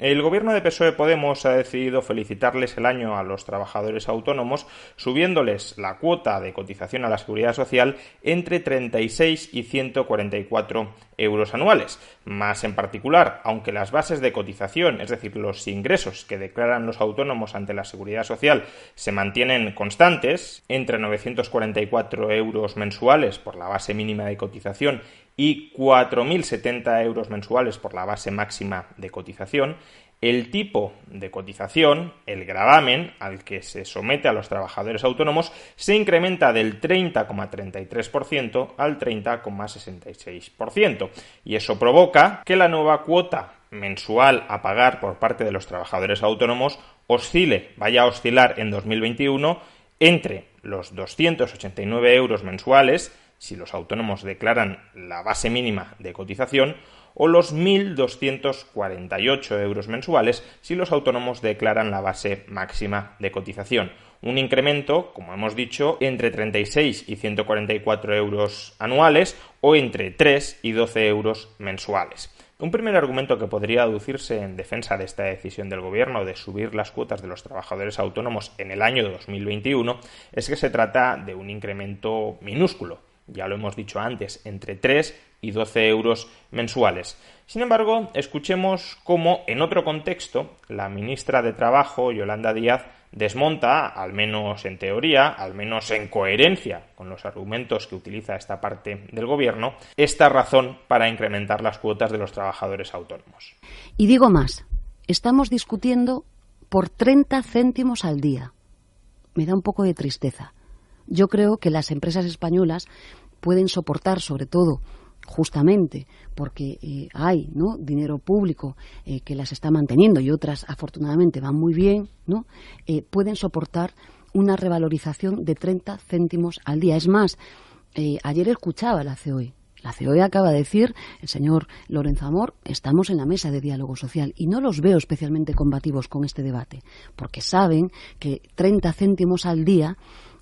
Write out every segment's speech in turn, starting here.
El gobierno de PSOE Podemos ha decidido felicitarles el año a los trabajadores autónomos, subiéndoles la cuota de cotización a la seguridad social entre 36 y 144 euros anuales. Más en particular, aunque las bases de cotización, es decir, los ingresos que declaran los autónomos ante la seguridad social, se mantienen constantes, entre 944 euros mensuales por la base mínima de cotización y 4.070 euros mensuales por la base máxima de cotización, el tipo de cotización, el gravamen al que se somete a los trabajadores autónomos, se incrementa del 30,33% al 30,66%. Y eso provoca que la nueva cuota mensual a pagar por parte de los trabajadores autónomos oscile, vaya a oscilar en 2021 entre los 289 euros mensuales si los autónomos declaran la base mínima de cotización, o los 1.248 euros mensuales si los autónomos declaran la base máxima de cotización. Un incremento, como hemos dicho, entre 36 y 144 euros anuales o entre 3 y 12 euros mensuales. Un primer argumento que podría aducirse en defensa de esta decisión del Gobierno de subir las cuotas de los trabajadores autónomos en el año 2021 es que se trata de un incremento minúsculo, ya lo hemos dicho antes, entre 3 y 12 euros mensuales. Sin embargo, escuchemos cómo, en otro contexto, la ministra de Trabajo, Yolanda Díaz, desmonta, al menos en teoría, al menos en coherencia con los argumentos que utiliza esta parte del Gobierno, esta razón para incrementar las cuotas de los trabajadores autónomos. Y digo más, estamos discutiendo por 30 céntimos al día. Me da un poco de tristeza. Yo creo que las empresas españolas pueden soportar, sobre todo, justamente porque eh, hay dinero público eh, que las está manteniendo y otras afortunadamente van muy bien, ¿no? Eh, pueden soportar una revalorización de 30 céntimos al día. Es más, ayer escuchaba la COE. La COE acaba de decir, el señor Lorenzo Amor, estamos en la mesa de diálogo social y no los veo especialmente combativos con este debate, porque saben que 30 céntimos al día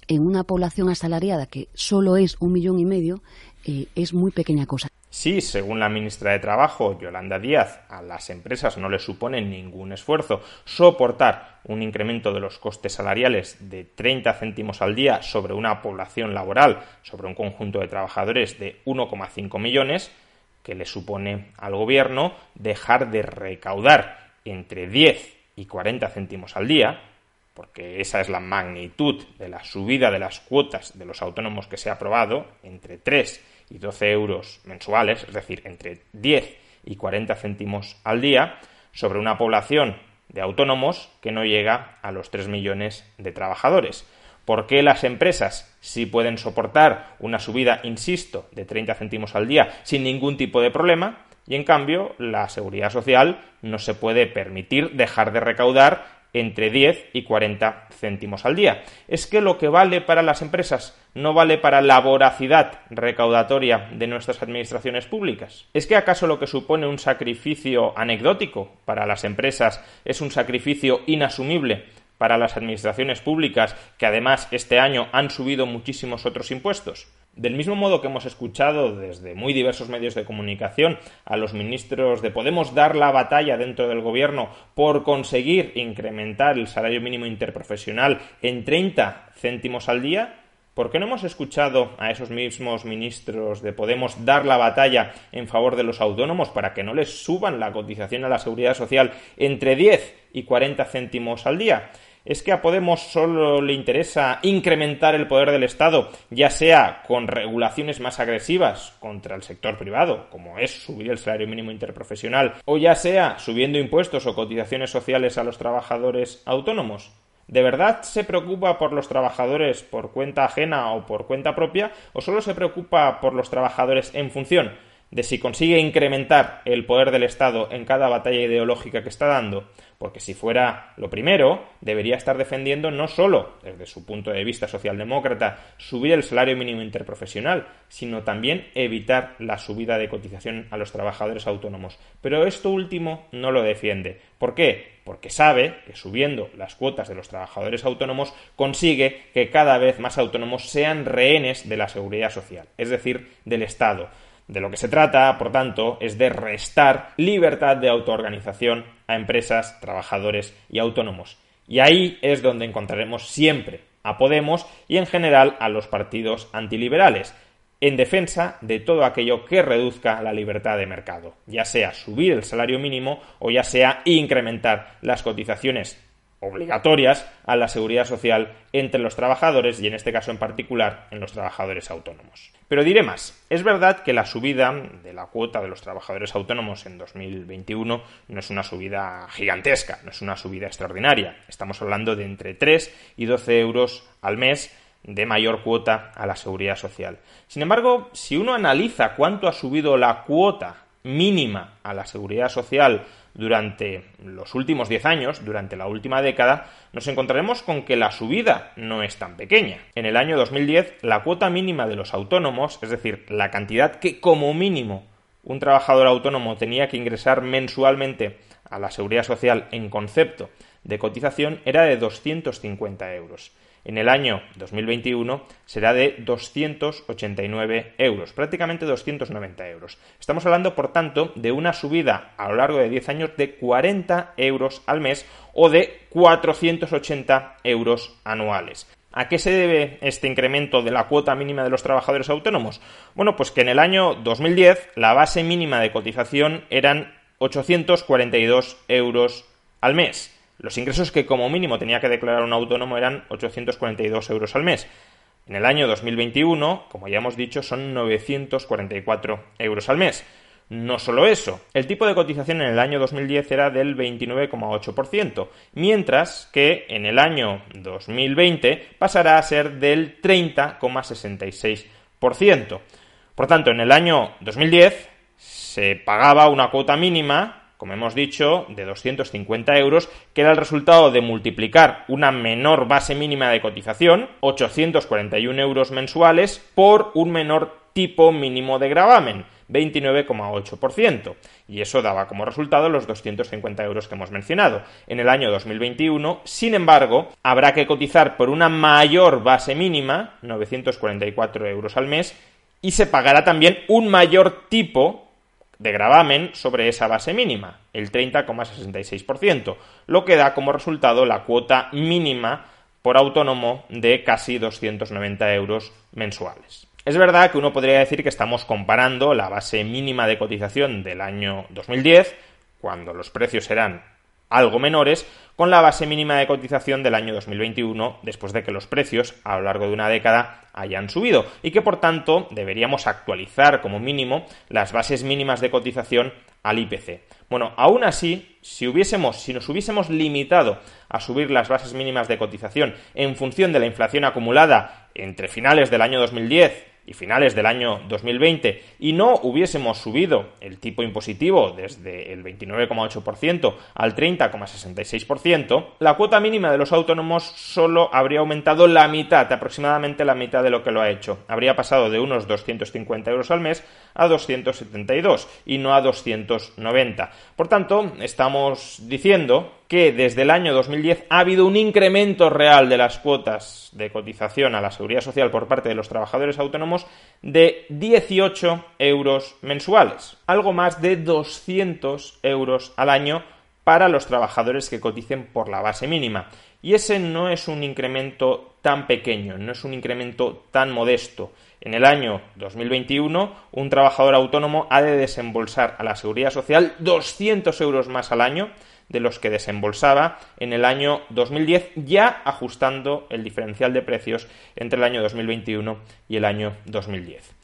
en una población asalariada que solo es un millón y medio, eh, es muy pequeña cosa. Sí, según la ministra de Trabajo, Yolanda Díaz, a las empresas no les supone ningún esfuerzo soportar un incremento de los costes salariales de 30 céntimos al día sobre una población laboral, sobre un conjunto de trabajadores de 1,5 millones, que le supone al gobierno dejar de recaudar entre 10 y 40 céntimos al día, porque esa es la magnitud de la subida de las cuotas de los autónomos que se ha aprobado, entre 3 y 12 euros mensuales, es decir, entre 10 y 40 céntimos al día, sobre una población de autónomos que no llega a los 3 millones de trabajadores. ¿Por qué las empresas sí pueden soportar una subida, insisto, de 30 céntimos al día sin ningún tipo de problema? Y en cambio, la seguridad social no se puede permitir dejar de recaudar entre 10 y 40 céntimos al día. Es que lo que vale para las empresas no vale para la voracidad recaudatoria de nuestras administraciones públicas. ¿Es que acaso lo que supone un sacrificio anecdótico para las empresas es un sacrificio inasumible para las administraciones públicas que además este año han subido muchísimos otros impuestos? Del mismo modo que hemos escuchado desde muy diversos medios de comunicación a los ministros de Podemos dar la batalla dentro del gobierno por conseguir incrementar el salario mínimo interprofesional en 30 céntimos al día, ¿por qué no hemos escuchado a esos mismos ministros de Podemos dar la batalla en favor de los autónomos para que no les suban la cotización a la seguridad social entre 10 y 40 céntimos al día? Es que a Podemos solo le interesa incrementar el poder del Estado, ya sea con regulaciones más agresivas contra el sector privado, como es subir el salario mínimo interprofesional, o ya sea subiendo impuestos o cotizaciones sociales a los trabajadores autónomos. ¿De verdad se preocupa por los trabajadores por cuenta ajena o por cuenta propia? ¿O solo se preocupa por los trabajadores en función de si consigue incrementar el poder del Estado en cada batalla ideológica que está dando, porque si fuera lo primero, debería estar defendiendo no solo, desde su punto de vista socialdemócrata, subir el salario mínimo interprofesional, sino también evitar la subida de cotización a los trabajadores autónomos. Pero esto último no lo defiende. ¿Por qué? Porque sabe que subiendo las cuotas de los trabajadores autónomos consigue que cada vez más autónomos sean rehenes de la seguridad social, es decir, del Estado De lo que se trata, por tanto, es de restar libertad de autoorganización a empresas, trabajadores y autónomos. Y ahí es donde encontraremos siempre a Podemos y en general a los partidos antiliberales, en defensa de todo aquello que reduzca la libertad de mercado, ya sea subir el salario mínimo o ya sea incrementar las cotizaciones obligatorias a la seguridad social entre los trabajadores y en este caso en particular en los trabajadores autónomos. Pero diré más, es verdad que la subida de la cuota de los trabajadores autónomos en 2021 no es una subida gigantesca, no es una subida extraordinaria, estamos hablando de entre 3 y 12 euros al mes de mayor cuota a la seguridad social. Sin embargo, si uno analiza cuánto ha subido la cuota mínima a la seguridad social durante los últimos 10 años, durante la última década, nos encontraremos con que la subida no es tan pequeña. En el año 2010, la cuota mínima de los autónomos, es decir, la cantidad que como mínimo un trabajador autónomo tenía que ingresar mensualmente a la seguridad social en concepto de cotización, era de 250 euros en el año 2021 será de 289 euros, prácticamente 290 euros. Estamos hablando, por tanto, de una subida a lo largo de 10 años de 40 euros al mes o de 480 euros anuales. ¿A qué se debe este incremento de la cuota mínima de los trabajadores autónomos? Bueno, pues que en el año 2010 la base mínima de cotización eran 842 euros al mes. Los ingresos que como mínimo tenía que declarar un autónomo eran 842 euros al mes. En el año 2021, como ya hemos dicho, son 944 euros al mes. No solo eso, el tipo de cotización en el año 2010 era del 29,8%, mientras que en el año 2020 pasará a ser del 30,66%. Por tanto, en el año 2010 se pagaba una cuota mínima como hemos dicho, de 250 euros, que era el resultado de multiplicar una menor base mínima de cotización, 841 euros mensuales, por un menor tipo mínimo de gravamen, 29,8%. Y eso daba como resultado los 250 euros que hemos mencionado. En el año 2021, sin embargo, habrá que cotizar por una mayor base mínima, 944 euros al mes, y se pagará también un mayor tipo de gravamen sobre esa base mínima, el 30,66%, lo que da como resultado la cuota mínima por autónomo de casi 290 euros mensuales. Es verdad que uno podría decir que estamos comparando la base mínima de cotización del año 2010, cuando los precios eran algo menores, con la base mínima de cotización del año 2021, después de que los precios a lo largo de una década hayan subido, y que por tanto deberíamos actualizar como mínimo las bases mínimas de cotización al IPC. Bueno, aún así, si hubiésemos, si nos hubiésemos limitado a subir las bases mínimas de cotización en función de la inflación acumulada entre finales del año 2010 y finales del año 2020 y no hubiésemos subido el tipo impositivo desde el 29,8% al 30,66%, la cuota mínima de los autónomos solo habría aumentado la mitad, aproximadamente la mitad de lo que lo ha hecho. Habría pasado de unos 250 euros al mes a 272 y no a 290. Por tanto, estamos diciendo que desde el año 2010 ha habido un incremento real de las cuotas de cotización a la seguridad social por parte de los trabajadores autónomos de 18 euros mensuales, algo más de 200 euros al año para los trabajadores que coticen por la base mínima. Y ese no es un incremento tan pequeño, no es un incremento tan modesto. En el año 2021, un trabajador autónomo ha de desembolsar a la seguridad social 200 euros más al año de los que desembolsaba en el año 2010, ya ajustando el diferencial de precios entre el año 2021 y el año 2010.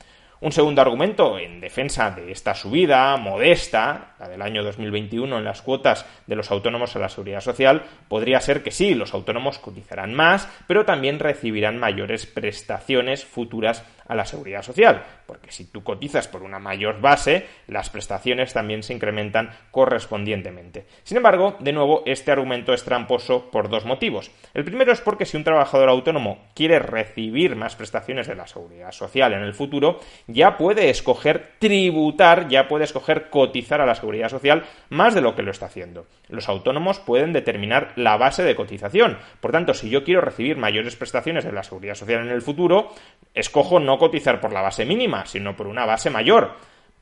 Un segundo argumento en defensa de esta subida modesta, la del año 2021 en las cuotas de los autónomos a la seguridad social, podría ser que sí, los autónomos cotizarán más, pero también recibirán mayores prestaciones futuras a la seguridad social, porque si tú cotizas por una mayor base, las prestaciones también se incrementan correspondientemente. Sin embargo, de nuevo, este argumento es tramposo por dos motivos. El primero es porque si un trabajador autónomo quiere recibir más prestaciones de la seguridad social en el futuro, ya puede escoger tributar, ya puede escoger cotizar a la seguridad social más de lo que lo está haciendo. Los autónomos pueden determinar la base de cotización. Por tanto, si yo quiero recibir mayores prestaciones de la seguridad social en el futuro, escojo no cotizar por la base mínima, sino por una base mayor.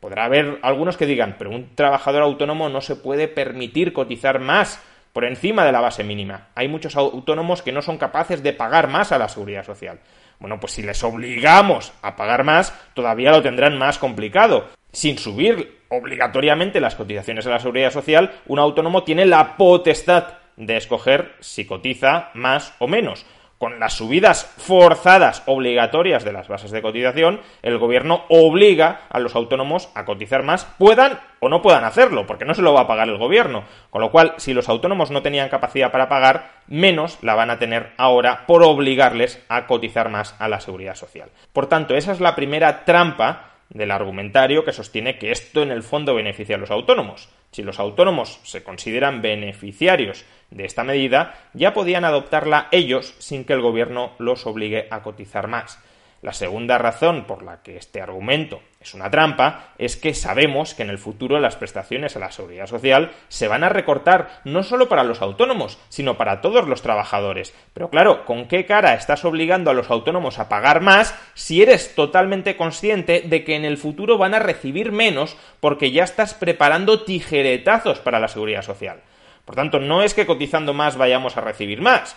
Podrá haber algunos que digan, pero un trabajador autónomo no se puede permitir cotizar más por encima de la base mínima. Hay muchos autónomos que no son capaces de pagar más a la seguridad social. Bueno, pues si les obligamos a pagar más, todavía lo tendrán más complicado. Sin subir obligatoriamente las cotizaciones a la seguridad social, un autónomo tiene la potestad de escoger si cotiza más o menos con las subidas forzadas obligatorias de las bases de cotización, el gobierno obliga a los autónomos a cotizar más, puedan o no puedan hacerlo, porque no se lo va a pagar el gobierno. Con lo cual, si los autónomos no tenían capacidad para pagar, menos la van a tener ahora por obligarles a cotizar más a la seguridad social. Por tanto, esa es la primera trampa del argumentario que sostiene que esto en el fondo beneficia a los autónomos. Si los autónomos se consideran beneficiarios de esta medida, ya podían adoptarla ellos sin que el gobierno los obligue a cotizar más. La segunda razón por la que este argumento es una trampa es que sabemos que en el futuro las prestaciones a la seguridad social se van a recortar no solo para los autónomos, sino para todos los trabajadores. Pero claro, ¿con qué cara estás obligando a los autónomos a pagar más si eres totalmente consciente de que en el futuro van a recibir menos porque ya estás preparando tijeretazos para la seguridad social? Por tanto, no es que cotizando más vayamos a recibir más,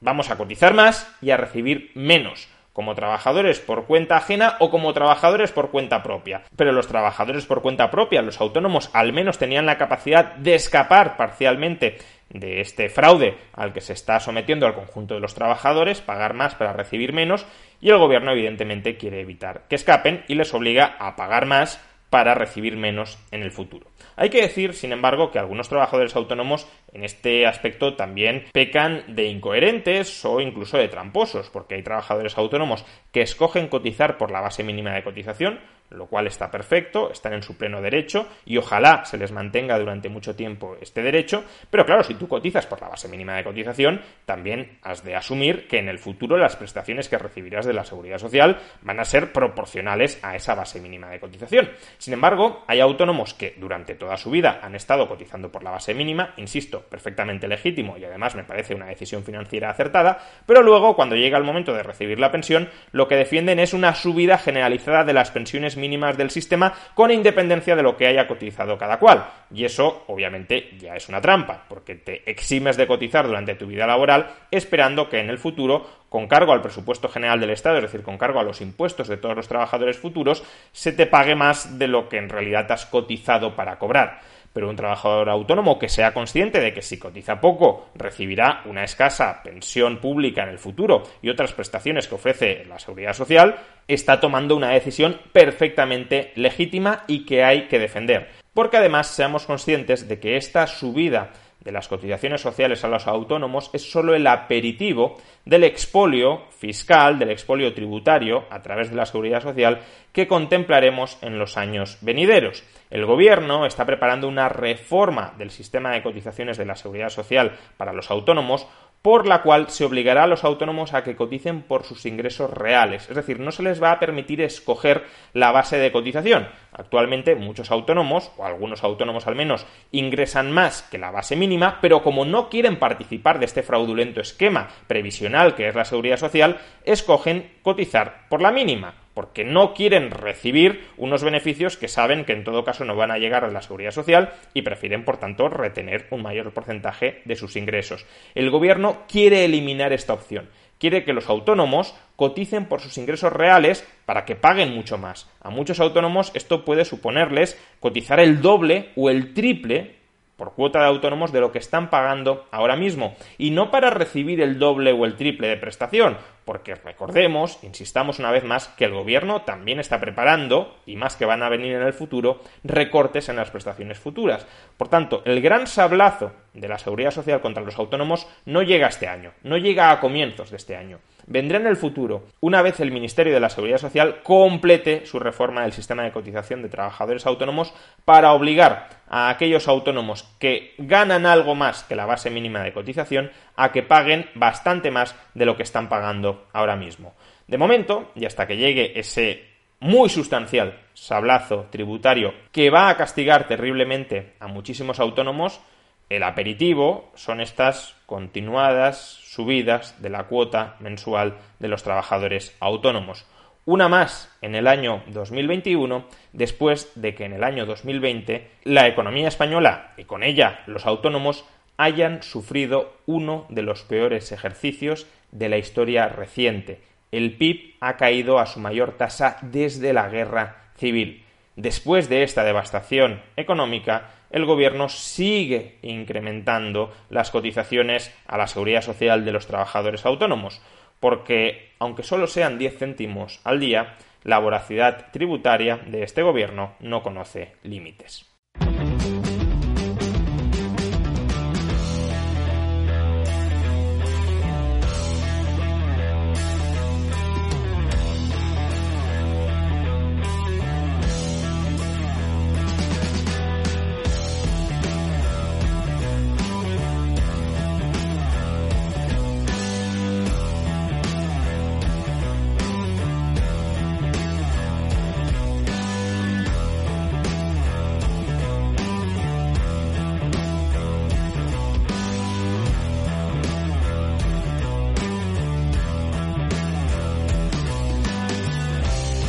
vamos a cotizar más y a recibir menos como trabajadores por cuenta ajena o como trabajadores por cuenta propia. Pero los trabajadores por cuenta propia, los autónomos, al menos tenían la capacidad de escapar parcialmente de este fraude al que se está sometiendo al conjunto de los trabajadores, pagar más para recibir menos, y el gobierno evidentemente quiere evitar que escapen y les obliga a pagar más para recibir menos en el futuro. Hay que decir, sin embargo, que algunos trabajadores autónomos en este aspecto también pecan de incoherentes o incluso de tramposos, porque hay trabajadores autónomos que escogen cotizar por la base mínima de cotización, lo cual está perfecto, están en su pleno derecho y ojalá se les mantenga durante mucho tiempo este derecho, pero claro, si tú cotizas por la base mínima de cotización, también has de asumir que en el futuro las prestaciones que recibirás de la seguridad social van a ser proporcionales a esa base mínima de cotización. Sin embargo, hay autónomos que durante toda su vida han estado cotizando por la base mínima, insisto, perfectamente legítimo y además me parece una decisión financiera acertada, pero luego cuando llega el momento de recibir la pensión, lo que defienden es una subida generalizada de las pensiones mínimas del sistema con independencia de lo que haya cotizado cada cual. Y eso, obviamente, ya es una trampa, porque te eximes de cotizar durante tu vida laboral esperando que en el futuro, con cargo al presupuesto general del Estado, es decir, con cargo a los impuestos de todos los trabajadores futuros, se te pague más de lo que en realidad has cotizado para cobrar pero un trabajador autónomo que sea consciente de que si cotiza poco recibirá una escasa pensión pública en el futuro y otras prestaciones que ofrece la seguridad social, está tomando una decisión perfectamente legítima y que hay que defender. Porque además seamos conscientes de que esta subida de las cotizaciones sociales a los autónomos es solo el aperitivo del expolio fiscal, del expolio tributario a través de la seguridad social que contemplaremos en los años venideros. El Gobierno está preparando una reforma del sistema de cotizaciones de la seguridad social para los autónomos por la cual se obligará a los autónomos a que coticen por sus ingresos reales. Es decir, no se les va a permitir escoger la base de cotización. Actualmente muchos autónomos, o algunos autónomos al menos, ingresan más que la base mínima, pero como no quieren participar de este fraudulento esquema previsional que es la seguridad social, escogen cotizar por la mínima porque no quieren recibir unos beneficios que saben que en todo caso no van a llegar a la seguridad social y prefieren, por tanto, retener un mayor porcentaje de sus ingresos. El gobierno quiere eliminar esta opción. Quiere que los autónomos coticen por sus ingresos reales para que paguen mucho más. A muchos autónomos esto puede suponerles cotizar el doble o el triple por cuota de autónomos de lo que están pagando ahora mismo y no para recibir el doble o el triple de prestación, porque recordemos, insistamos una vez más, que el gobierno también está preparando, y más que van a venir en el futuro, recortes en las prestaciones futuras. Por tanto, el gran sablazo de la seguridad social contra los autónomos no llega este año, no llega a comienzos de este año. Vendrá en el futuro, una vez el Ministerio de la Seguridad Social complete su reforma del sistema de cotización de trabajadores autónomos para obligar a aquellos autónomos que ganan algo más que la base mínima de cotización a que paguen bastante más de lo que están pagando ahora mismo. De momento, y hasta que llegue ese muy sustancial sablazo tributario que va a castigar terriblemente a muchísimos autónomos, el aperitivo son estas continuadas subidas de la cuota mensual de los trabajadores autónomos. una más en el año 2021, después de que en el año 2020 la economía española y con ella los autónomos hayan sufrido uno de los peores ejercicios de la historia reciente. El PIB ha caído a su mayor tasa desde la guerra civil. Después de esta devastación económica, el gobierno sigue incrementando las cotizaciones a la seguridad social de los trabajadores autónomos, porque, aunque solo sean 10 céntimos al día, la voracidad tributaria de este gobierno no conoce límites.